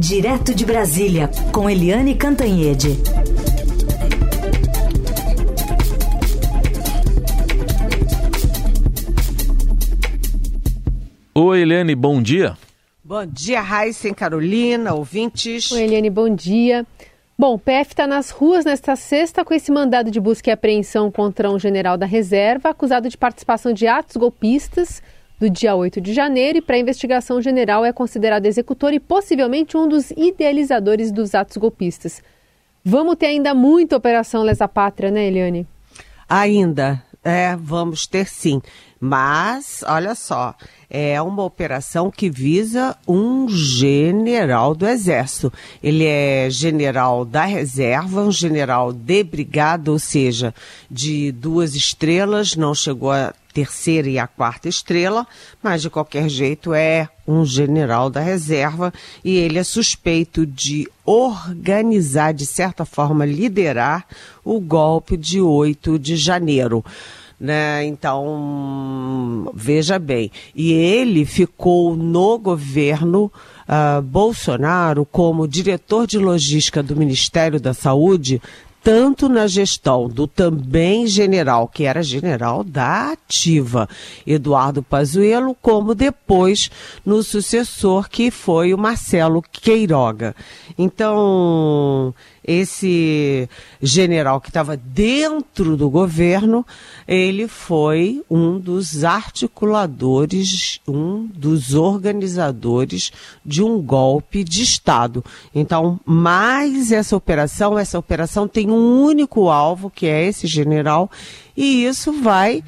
Direto de Brasília, com Eliane Cantanhede. Oi, Eliane, bom dia. Bom dia, Raíssa Carolina, ouvintes. Oi, Eliane, bom dia. Bom, o PF está nas ruas nesta sexta com esse mandado de busca e apreensão contra um general da reserva acusado de participação de atos golpistas do dia 8 de janeiro e para investigação general é considerado executor e possivelmente um dos idealizadores dos atos golpistas. Vamos ter ainda muita operação Lesa Pátria, né, Eliane? Ainda, é, vamos ter sim. Mas, olha só, é uma operação que visa um general do Exército. Ele é general da reserva, um general de brigada, ou seja, de duas estrelas, não chegou a terceira e a quarta estrela, mas de qualquer jeito é um general da reserva e ele é suspeito de organizar, de certa forma, liderar o golpe de 8 de janeiro né? Então, veja bem. E ele ficou no governo uh, Bolsonaro como diretor de logística do Ministério da Saúde tanto na gestão do também general, que era general da ativa, Eduardo Pazuello, como depois no sucessor, que foi o Marcelo Queiroga. Então, esse general que estava dentro do governo, ele foi um dos articuladores, um dos organizadores de um golpe de Estado. Então, mais essa operação, essa operação tem um único alvo, que é esse general, e isso vai,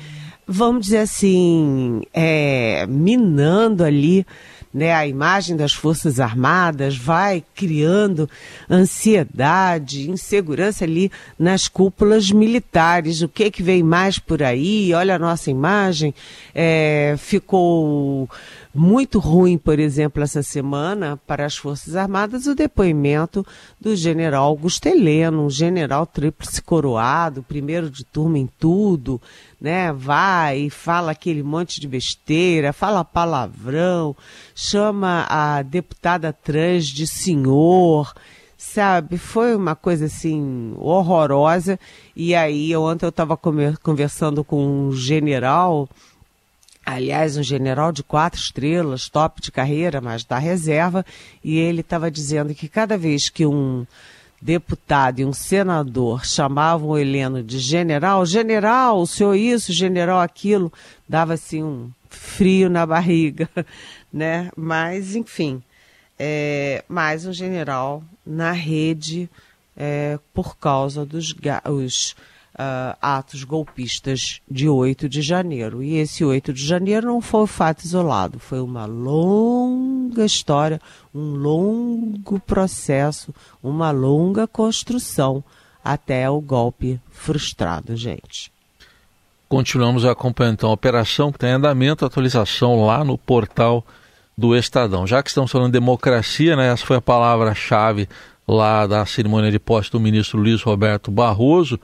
vamos dizer assim, é, minando ali né, a imagem das Forças Armadas, vai criando ansiedade, insegurança ali nas cúpulas militares. O que que vem mais por aí? Olha a nossa imagem. É, ficou muito ruim, por exemplo, essa semana para as Forças Armadas o depoimento do general Augusto Heleno, um general tríplice coroado, primeiro de turma em tudo, né? Vai e fala aquele monte de besteira, fala palavrão, chama a deputada trans de senhor, sabe? Foi uma coisa assim horrorosa. E aí, ontem eu estava conversando com um general aliás, um general de quatro estrelas, top de carreira, mas da reserva, e ele estava dizendo que cada vez que um deputado e um senador chamavam o Heleno de general, general, o senhor isso, general aquilo, dava assim um frio na barriga, né? Mas, enfim, é, mais um general na rede é, por causa dos os, uh, atos golpistas de 8 de janeiro. E esse 8 de janeiro não foi um fato isolado, foi uma longa história, um longo processo, uma longa construção até o golpe frustrado, gente. Continuamos acompanhando então a operação que tem andamento, atualização lá no portal do Estadão. Já que estamos falando de democracia, né, essa foi a palavra-chave lá da cerimônia de posse do ministro Luiz Roberto Barroso.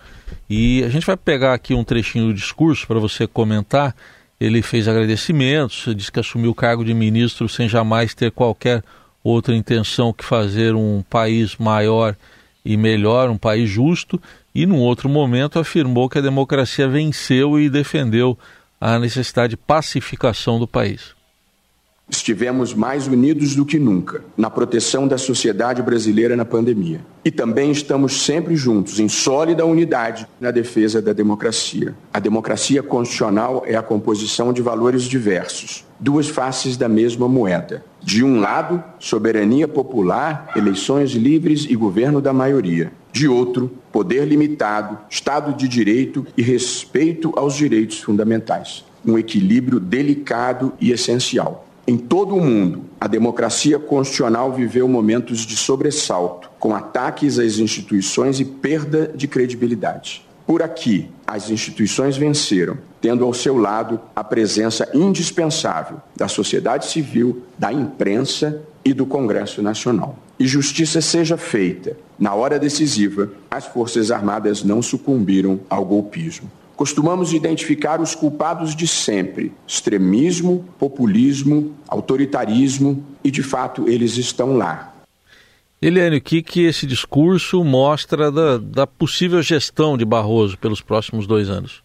E a gente vai pegar aqui um trechinho do discurso para você comentar. Ele fez agradecimentos, disse que assumiu o cargo de ministro sem jamais ter qualquer outra intenção que fazer um país maior e melhor, um país justo, e num outro momento afirmou que a democracia venceu e defendeu a necessidade de pacificação do país. Estivemos mais unidos do que nunca na proteção da sociedade brasileira na pandemia. E também estamos sempre juntos, em sólida unidade, na defesa da democracia. A democracia constitucional é a composição de valores diversos, duas faces da mesma moeda. De um lado, soberania popular, eleições livres e governo da maioria. De outro, poder limitado, Estado de direito e respeito aos direitos fundamentais. Um equilíbrio delicado e essencial. Em todo o mundo, a democracia constitucional viveu momentos de sobressalto, com ataques às instituições e perda de credibilidade. Por aqui, as instituições venceram, tendo ao seu lado a presença indispensável da sociedade civil, da imprensa e do Congresso Nacional. E justiça seja feita. Na hora decisiva, as Forças Armadas não sucumbiram ao golpismo costumamos identificar os culpados de sempre: extremismo, populismo, autoritarismo, e de fato eles estão lá. Eliane, o que, que esse discurso mostra da, da possível gestão de Barroso pelos próximos dois anos?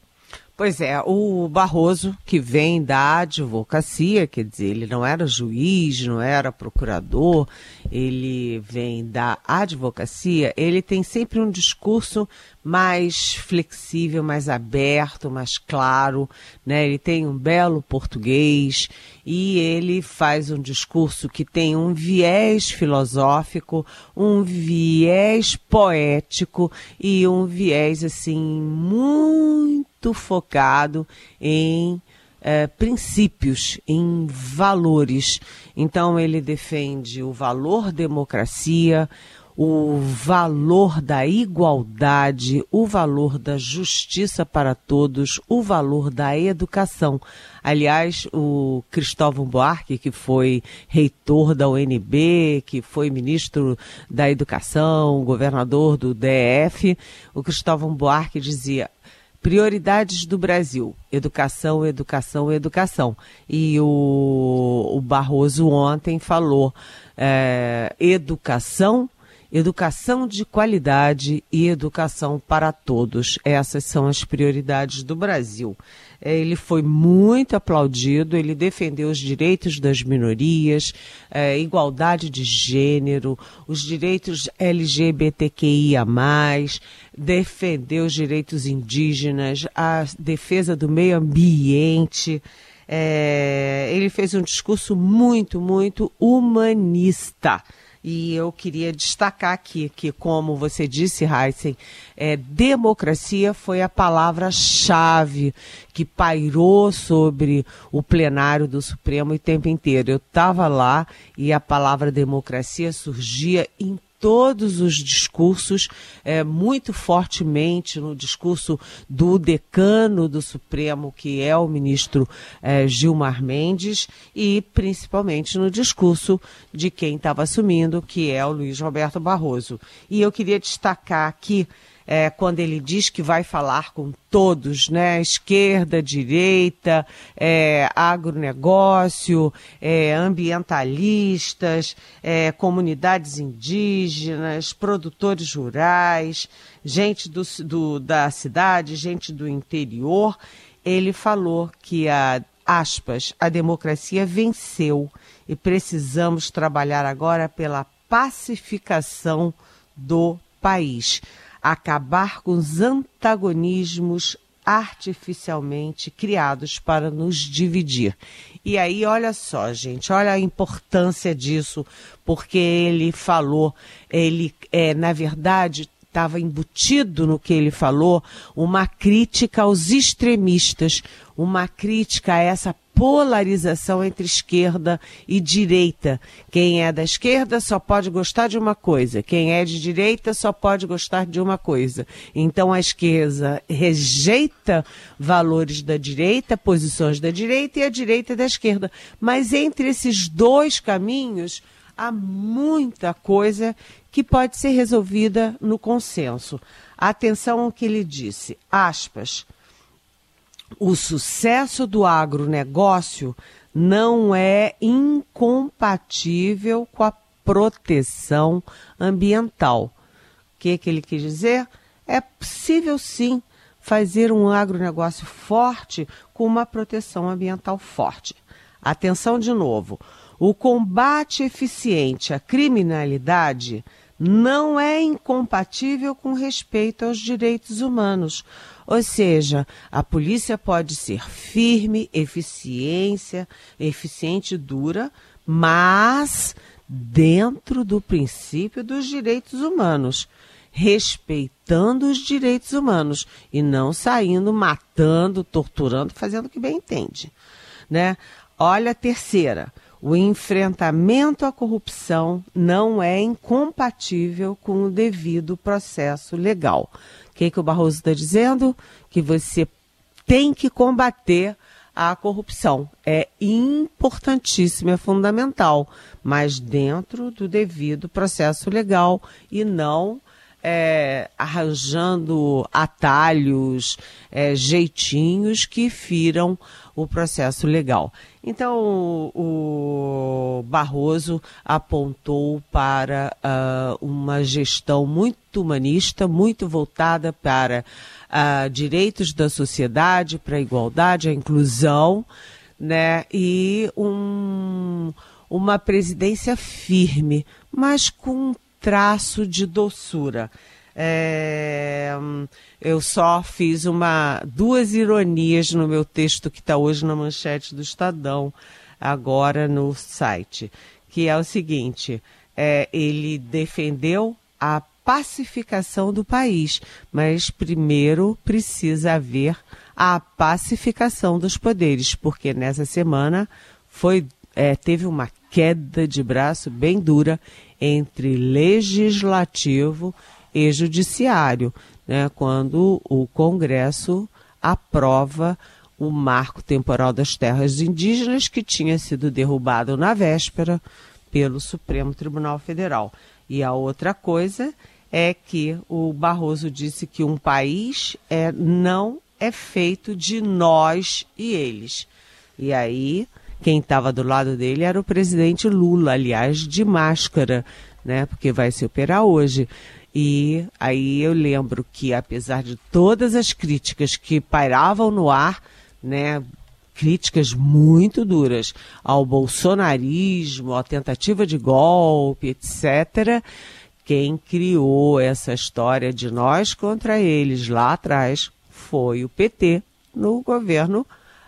Pois é, o Barroso, que vem da advocacia, quer dizer, ele não era juiz, não era procurador, ele vem da advocacia, ele tem sempre um discurso mais flexível, mais aberto, mais claro, né? Ele tem um belo português e ele faz um discurso que tem um viés filosófico, um viés poético e um viés assim muito focado em é, princípios, em valores. Então, ele defende o valor democracia, o valor da igualdade, o valor da justiça para todos, o valor da educação. Aliás, o Cristóvão Buarque, que foi reitor da UNB, que foi ministro da Educação, governador do DF, o Cristóvão Buarque dizia: Prioridades do Brasil: educação, educação, educação. E o, o Barroso ontem falou é, educação, educação de qualidade e educação para todos. Essas são as prioridades do Brasil. É, ele foi muito aplaudido, ele defendeu os direitos das minorias, é, igualdade de gênero, os direitos LGBTQIA, defendeu os direitos indígenas, a defesa do meio ambiente. É, ele fez um discurso muito, muito humanista. E eu queria destacar aqui que, como você disse, Heisen, é, democracia foi a palavra-chave que pairou sobre o plenário do Supremo o tempo inteiro. Eu estava lá e a palavra democracia surgia em todos os discursos, é, muito fortemente no discurso do decano do Supremo, que é o ministro é, Gilmar Mendes, e principalmente no discurso de quem estava assumindo, que é o Luiz Roberto Barroso. E eu queria destacar aqui é, quando ele diz que vai falar com todos, né? Esquerda, direita, é, agronegócio, é, ambientalistas, é, comunidades indígenas, produtores rurais, gente do, do, da cidade, gente do interior. Ele falou que a aspas, a democracia venceu e precisamos trabalhar agora pela pacificação do país acabar com os antagonismos artificialmente criados para nos dividir. E aí, olha só, gente, olha a importância disso, porque ele falou, ele, é, na verdade, estava embutido no que ele falou uma crítica aos extremistas, uma crítica a essa polarização entre esquerda e direita. Quem é da esquerda só pode gostar de uma coisa, quem é de direita só pode gostar de uma coisa. Então a esquerda rejeita valores da direita, posições da direita e a direita da esquerda. Mas entre esses dois caminhos há muita coisa que pode ser resolvida no consenso. Atenção ao que ele disse, aspas o sucesso do agronegócio não é incompatível com a proteção ambiental. O que, que ele quis dizer? É possível sim fazer um agronegócio forte com uma proteção ambiental forte. Atenção de novo: o combate eficiente à criminalidade não é incompatível com respeito aos direitos humanos. Ou seja, a polícia pode ser firme, eficiência, eficiente, dura, mas dentro do princípio dos direitos humanos, respeitando os direitos humanos e não saindo matando, torturando, fazendo o que bem entende, né? Olha a terceira. O enfrentamento à corrupção não é incompatível com o devido processo legal. O que, que o Barroso está dizendo? Que você tem que combater a corrupção. É importantíssimo, é fundamental, mas dentro do devido processo legal e não é, arranjando atalhos, é, jeitinhos que firam o processo legal. Então, o Barroso apontou para uh, uma gestão muito humanista, muito voltada para uh, direitos da sociedade, para a igualdade, a inclusão, né? E um, uma presidência firme, mas com um traço de doçura. É, eu só fiz uma duas ironias no meu texto que está hoje na manchete do Estadão, agora no site, que é o seguinte: é, ele defendeu a pacificação do país, mas primeiro precisa haver a pacificação dos poderes, porque nessa semana foi é, teve uma queda de braço bem dura entre legislativo e judiciário, né, quando o Congresso aprova o marco temporal das terras indígenas que tinha sido derrubado na véspera pelo Supremo Tribunal Federal. E a outra coisa é que o Barroso disse que um país é, não é feito de nós e eles. E aí, quem estava do lado dele era o presidente Lula, aliás, de máscara, né? Porque vai se operar hoje. E aí eu lembro que, apesar de todas as críticas que pairavam no ar, né, críticas muito duras ao bolsonarismo, à tentativa de golpe, etc., quem criou essa história de nós contra eles lá atrás foi o PT no governo,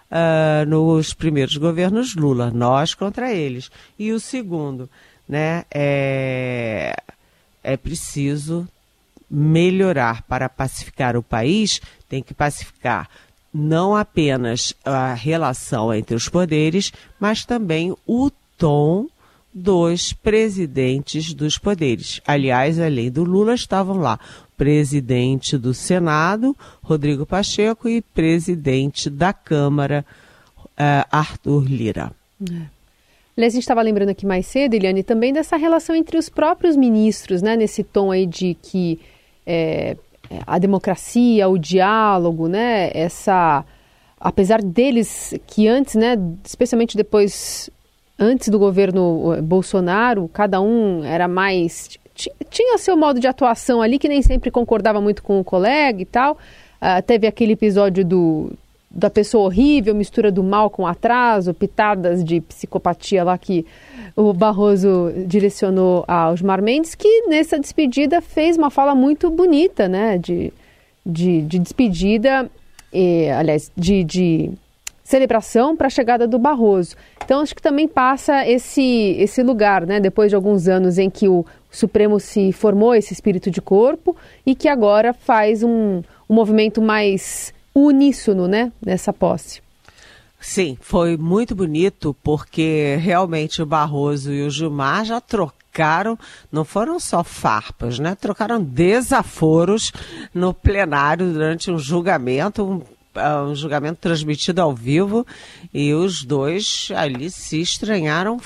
uh, nos primeiros governos Lula, nós contra eles. E o segundo, né, é é preciso melhorar para pacificar o país, tem que pacificar não apenas a relação entre os poderes, mas também o tom dos presidentes dos poderes. Aliás, além do Lula, estavam lá presidente do Senado, Rodrigo Pacheco, e presidente da Câmara, uh, Arthur Lira. É. Aliás, a gente estava lembrando aqui mais cedo, Eliane, também dessa relação entre os próprios ministros, né? Nesse tom aí de que é, a democracia, o diálogo, né? Essa, apesar deles que antes, né? Especialmente depois, antes do governo Bolsonaro, cada um era mais tinha seu modo de atuação ali que nem sempre concordava muito com o colega e tal. Uh, teve aquele episódio do, da pessoa horrível, mistura do mal com atraso, pitadas de psicopatia lá que o Barroso direcionou aos Osmar Mendes, que nessa despedida fez uma fala muito bonita, né? De, de, de despedida, e, aliás, de, de celebração para a chegada do Barroso. Então acho que também passa esse, esse lugar, né? Depois de alguns anos em que o Supremo se formou esse espírito de corpo e que agora faz um, um movimento mais uníssono, né, nessa posse. Sim, foi muito bonito porque realmente o Barroso e o Gilmar já trocaram, não foram só farpas, né? Trocaram desaforos no plenário durante um julgamento, um, ah, um julgamento transmitido ao vivo e os dois ali se estranharam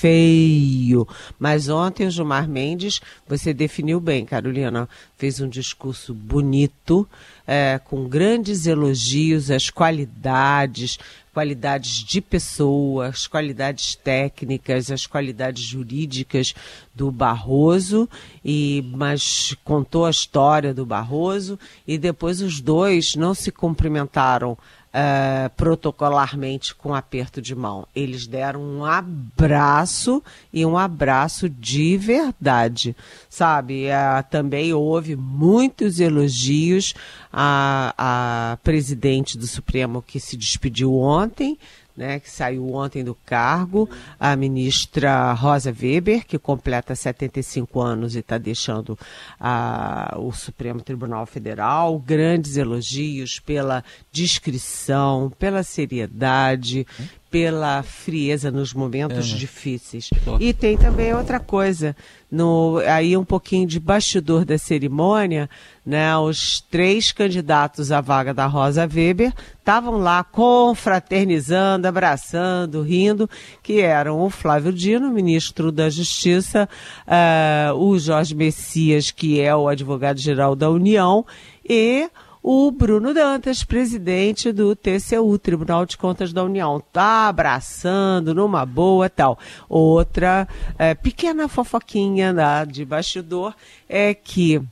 feio. Mas ontem o Gilmar Mendes, você definiu bem, Carolina, fez um discurso bonito, é, com grandes elogios às qualidades, qualidades de pessoas, qualidades técnicas, as qualidades jurídicas do Barroso, e mas contou a história do Barroso e depois os dois não se cumprimentaram uh, protocolarmente com aperto de mão. Eles deram um abraço e um abraço de verdade, sabe? Uh, também houve muitos elogios à, à presidente do Supremo que se despediu ontem, né, que saiu ontem do cargo, a ministra Rosa Weber, que completa 75 anos e está deixando a, o Supremo Tribunal Federal. Grandes elogios pela discrição, pela seriedade, pela frieza nos momentos é. difíceis. E tem também outra coisa, no, aí um pouquinho de bastidor da cerimônia, né, os três candidatos à vaga da Rosa Weber estavam lá confraternizando, abraçando, rindo, que eram o Flávio Dino, ministro da Justiça, uh, o Jorge Messias, que é o advogado-geral da União, e o Bruno Dantas, presidente do TCU, Tribunal de Contas da União. Tá abraçando numa boa tal. Outra é, pequena fofoquinha né, de bastidor é que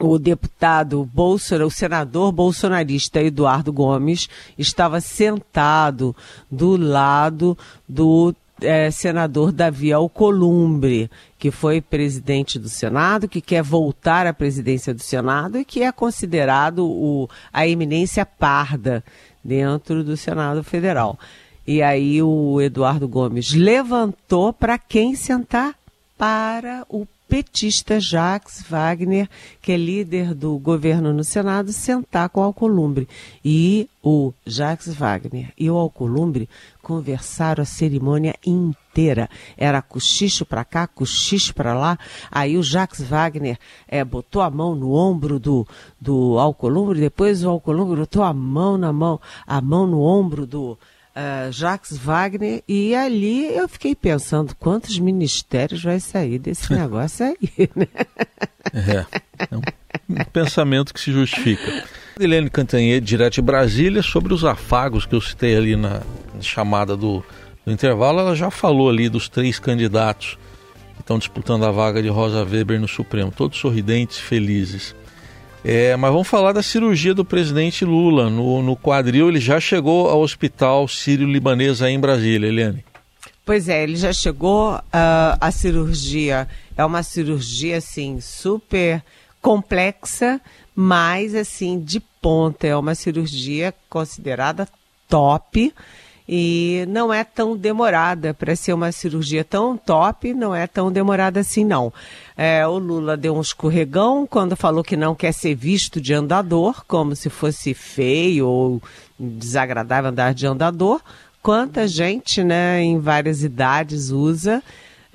o deputado Bolsonaro, o senador bolsonarista Eduardo Gomes, estava sentado do lado do é, senador Davi Alcolumbre, que foi presidente do Senado, que quer voltar à presidência do Senado e que é considerado o, a eminência parda dentro do Senado Federal. E aí o Eduardo Gomes levantou para quem sentar? Para o petista Jacques Wagner, que é líder do governo no Senado, sentar com o Alcolumbre. E o Jacques Wagner e o Alcolumbre conversaram a cerimônia inteira. Era cochicho para cá, cochicho para lá. Aí o Jacques Wagner é, botou a mão no ombro do, do Alcolumbre, depois o Alcolumbre botou a mão na mão, a mão no ombro do uh, Jacques Wagner, e ali eu fiquei pensando quantos ministérios vai sair desse negócio aí, né? É, é um, um pensamento que se justifica. Helene Cantanhede, direto de Brasília, sobre os afagos que eu citei ali na chamada do, do intervalo, ela já falou ali dos três candidatos que estão disputando a vaga de Rosa Weber no Supremo, todos sorridentes, felizes. É, mas vamos falar da cirurgia do presidente Lula. No, no quadril, ele já chegou ao hospital sírio-libanês aí em Brasília, Eliane. Pois é, ele já chegou. Uh, a cirurgia é uma cirurgia, assim, super complexa, mas, assim, de ponta. É uma cirurgia considerada top e não é tão demorada para ser uma cirurgia tão top, não é tão demorada assim não. É, o Lula deu um escorregão quando falou que não quer ser visto de andador, como se fosse feio ou desagradável andar de andador. Quanta gente, né, em várias idades usa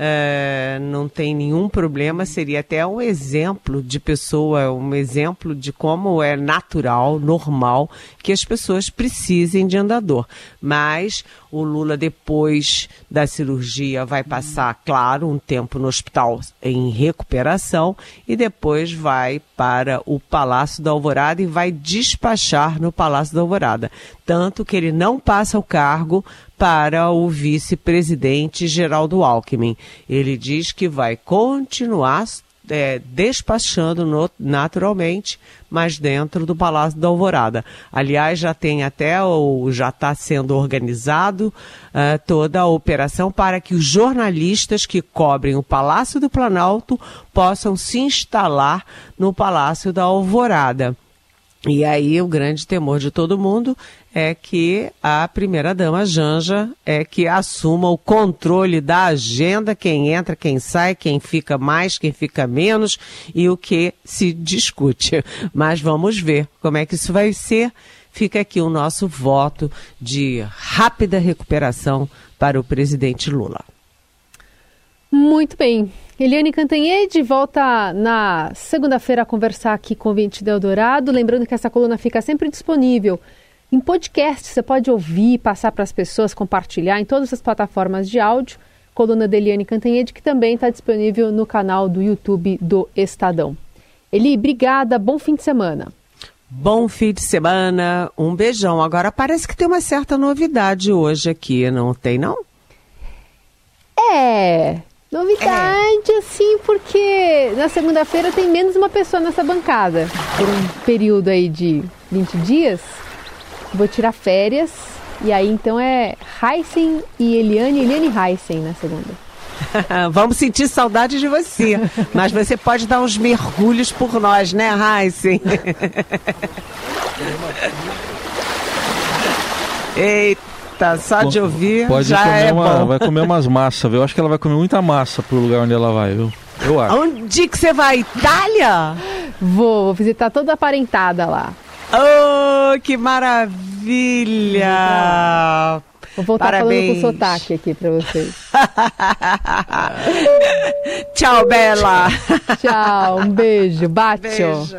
Uh, não tem nenhum problema, seria até um exemplo de pessoa, um exemplo de como é natural, normal, que as pessoas precisem de andador. Mas o Lula, depois da cirurgia, vai passar, claro, um tempo no hospital em recuperação e depois vai para o Palácio da Alvorada e vai despachar no Palácio da Alvorada. Tanto que ele não passa o cargo para o vice-presidente Geraldo Alckmin. Ele diz que vai continuar é, despachando no, naturalmente, mas dentro do Palácio da Alvorada. Aliás, já tem até, ou já está sendo organizado uh, toda a operação para que os jornalistas que cobrem o Palácio do Planalto possam se instalar no Palácio da Alvorada. E aí o grande temor de todo mundo é que a primeira-dama Janja é que assuma o controle da agenda, quem entra, quem sai, quem fica mais, quem fica menos e o que se discute. Mas vamos ver como é que isso vai ser. Fica aqui o nosso voto de rápida recuperação para o presidente Lula. Muito bem. Eliane Cantanhede volta na segunda-feira a conversar aqui com o Vinte Eldorado. Lembrando que essa coluna fica sempre disponível em podcast. Você pode ouvir, passar para as pessoas, compartilhar em todas as plataformas de áudio. Coluna da Eliane Cantanhede, que também está disponível no canal do YouTube do Estadão. Eli, obrigada. Bom fim de semana. Bom fim de semana. Um beijão. Agora parece que tem uma certa novidade hoje aqui, não tem, não? É, Novidade, é. assim, porque na segunda-feira tem menos uma pessoa nessa bancada. Por um período aí de 20 dias. Vou tirar férias. E aí, então, é Heisen e Eliane, Eliane Heisen na segunda. Vamos sentir saudade de você. Mas você pode dar uns mergulhos por nós, né, Heisen? Eita. Tá, só de ouvir Pode já comer é uma, bom. Vai comer umas massas, viu? Eu acho que ela vai comer muita massa pro lugar onde ela vai, viu? Eu acho. Onde que você vai? Itália? Vou, vou visitar toda a parentada lá. Oh, que maravilha! Vou voltar Parabéns. falando com sotaque aqui pra vocês. Tchau, Bela. Tchau, um beijo. Bate. Beijo.